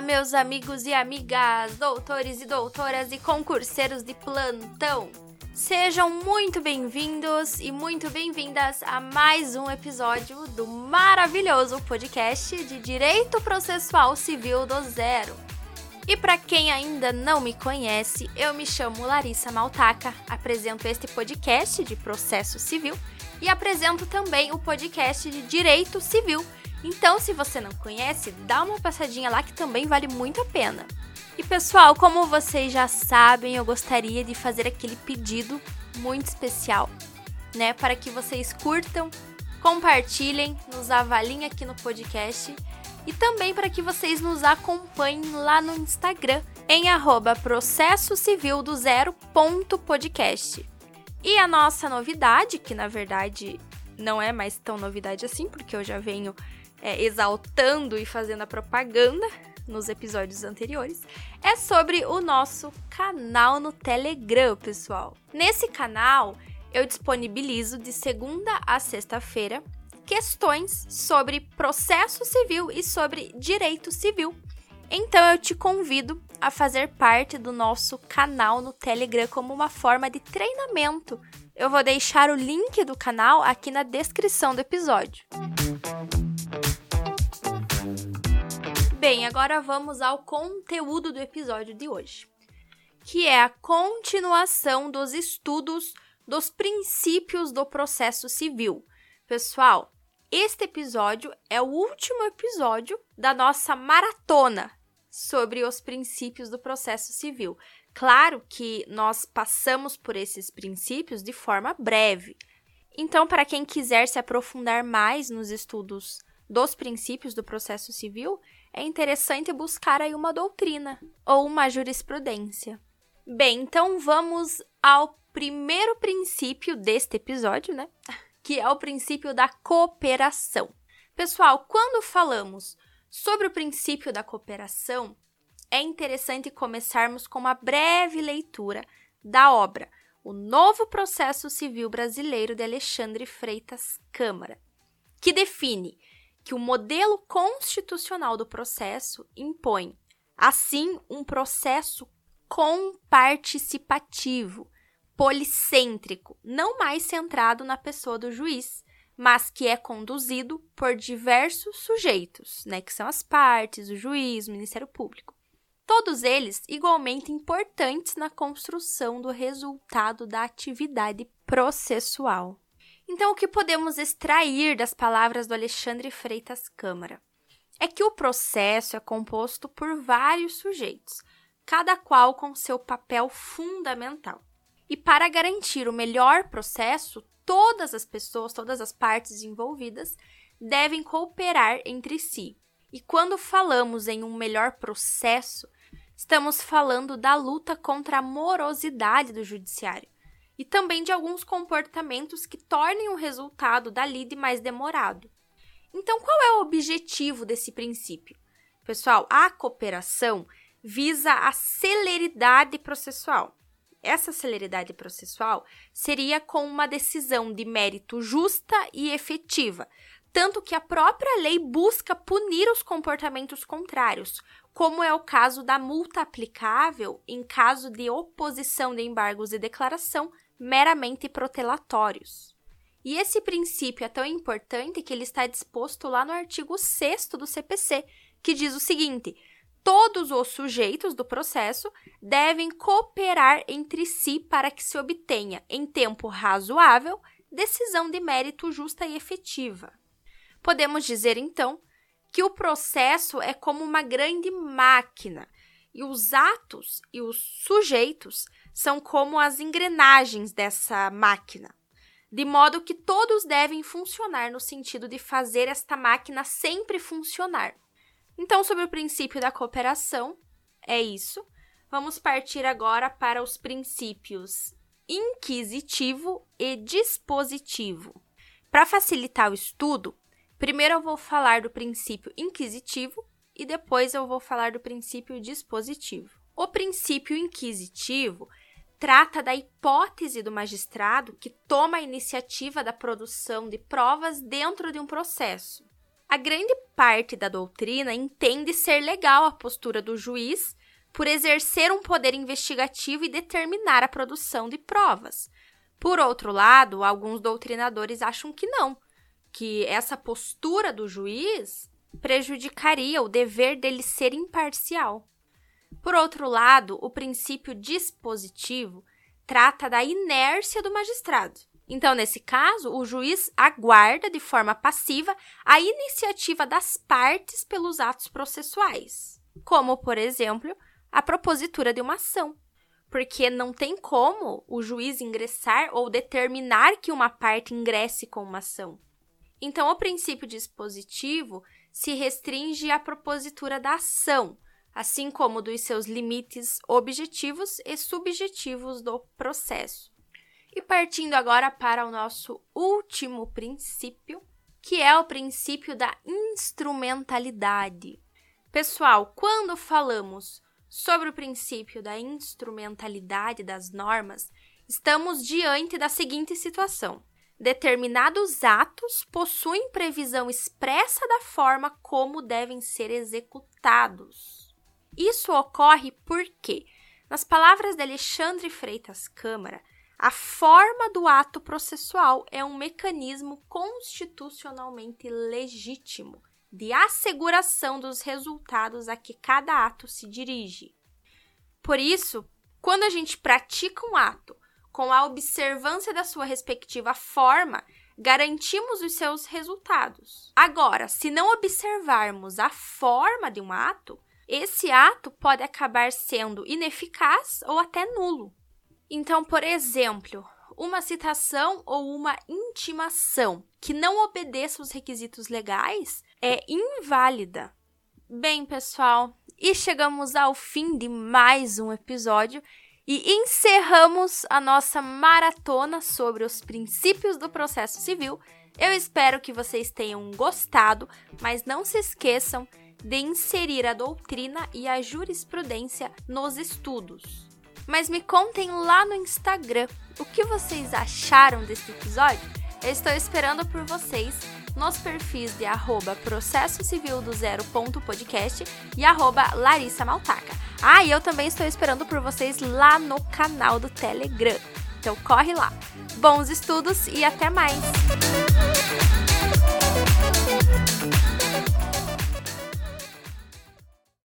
Olá, meus amigos e amigas, doutores e doutoras e concurseiros de plantão. Sejam muito bem-vindos e muito bem-vindas a mais um episódio do maravilhoso podcast de Direito Processual Civil do Zero. E para quem ainda não me conhece, eu me chamo Larissa Maltaca, apresento este podcast de processo civil e apresento também o podcast de Direito Civil então, se você não conhece, dá uma passadinha lá que também vale muito a pena. E pessoal, como vocês já sabem, eu gostaria de fazer aquele pedido muito especial, né, para que vocês curtam, compartilhem, nos avaliem aqui no podcast e também para que vocês nos acompanhem lá no Instagram em arroba processo civil do zero ponto podcast. E a nossa novidade, que na verdade não é mais tão novidade assim, porque eu já venho é, exaltando e fazendo a propaganda nos episódios anteriores, é sobre o nosso canal no Telegram, pessoal. Nesse canal, eu disponibilizo de segunda a sexta-feira questões sobre processo civil e sobre direito civil. Então eu te convido a fazer parte do nosso canal no Telegram como uma forma de treinamento. Eu vou deixar o link do canal aqui na descrição do episódio. Bem, agora vamos ao conteúdo do episódio de hoje, que é a continuação dos estudos dos princípios do processo civil. Pessoal, este episódio é o último episódio da nossa maratona sobre os princípios do processo civil. Claro que nós passamos por esses princípios de forma breve. Então, para quem quiser se aprofundar mais nos estudos dos princípios do processo civil, é interessante buscar aí uma doutrina ou uma jurisprudência. Bem, então vamos ao primeiro princípio deste episódio, né? Que é o princípio da cooperação. Pessoal, quando falamos sobre o princípio da cooperação, é interessante começarmos com uma breve leitura da obra O Novo Processo Civil Brasileiro de Alexandre Freitas Câmara, que define que o modelo constitucional do processo impõe, assim, um processo comparticipativo, policêntrico, não mais centrado na pessoa do juiz, mas que é conduzido por diversos sujeitos, né, que são as partes, o juiz, o Ministério Público. Todos eles igualmente importantes na construção do resultado da atividade processual. Então, o que podemos extrair das palavras do Alexandre Freitas Câmara? É que o processo é composto por vários sujeitos, cada qual com seu papel fundamental. E para garantir o melhor processo, todas as pessoas, todas as partes envolvidas devem cooperar entre si. E quando falamos em um melhor processo, estamos falando da luta contra a morosidade do judiciário e também de alguns comportamentos que tornem o resultado da lide mais demorado. Então, qual é o objetivo desse princípio? Pessoal, a cooperação visa a celeridade processual. Essa celeridade processual seria com uma decisão de mérito justa e efetiva, tanto que a própria lei busca punir os comportamentos contrários, como é o caso da multa aplicável em caso de oposição de embargos de declaração meramente protelatórios. E esse princípio é tão importante que ele está disposto lá no artigo 6 do CPC, que diz o seguinte: todos os sujeitos do processo devem cooperar entre si para que se obtenha, em tempo razoável, decisão de mérito justa e efetiva. Podemos dizer, então, que o processo é como uma grande máquina e os atos e os sujeitos são como as engrenagens dessa máquina, de modo que todos devem funcionar no sentido de fazer esta máquina sempre funcionar. Então, sobre o princípio da cooperação, é isso. Vamos partir agora para os princípios inquisitivo e dispositivo. Para facilitar o estudo, primeiro eu vou falar do princípio inquisitivo e depois eu vou falar do princípio dispositivo. O princípio inquisitivo trata da hipótese do magistrado que toma a iniciativa da produção de provas dentro de um processo. A grande parte da doutrina entende ser legal a postura do juiz por exercer um poder investigativo e determinar a produção de provas. Por outro lado, alguns doutrinadores acham que não, que essa postura do juiz prejudicaria o dever dele ser imparcial. Por outro lado, o princípio dispositivo trata da inércia do magistrado. Então, nesse caso, o juiz aguarda de forma passiva a iniciativa das partes pelos atos processuais, como, por exemplo, a propositura de uma ação, porque não tem como o juiz ingressar ou determinar que uma parte ingresse com uma ação. Então, o princípio dispositivo se restringe à propositura da ação, assim como dos seus limites objetivos e subjetivos do processo. E partindo agora para o nosso último princípio, que é o princípio da instrumentalidade. Pessoal, quando falamos sobre o princípio da instrumentalidade das normas, estamos diante da seguinte situação: determinados atos possuem previsão expressa da forma como devem ser executados. Isso ocorre porque, nas palavras de Alexandre Freitas Câmara, a forma do ato processual é um mecanismo constitucionalmente legítimo de asseguração dos resultados a que cada ato se dirige. Por isso, quando a gente pratica um ato com a observância da sua respectiva forma, garantimos os seus resultados. Agora, se não observarmos a forma de um ato, esse ato pode acabar sendo ineficaz ou até nulo. Então, por exemplo, uma citação ou uma intimação que não obedeça os requisitos legais é inválida. Bem, pessoal, e chegamos ao fim de mais um episódio e encerramos a nossa maratona sobre os princípios do processo civil. Eu espero que vocês tenham gostado, mas não se esqueçam de inserir a doutrina e a jurisprudência nos estudos. Mas me contem lá no Instagram o que vocês acharam desse episódio. Eu estou esperando por vocês nos perfis de arroba processo civil do zero ponto podcast e arroba Larissa Maltaca. Ah, e eu também estou esperando por vocês lá no canal do Telegram. Então corre lá. Bons estudos e até mais!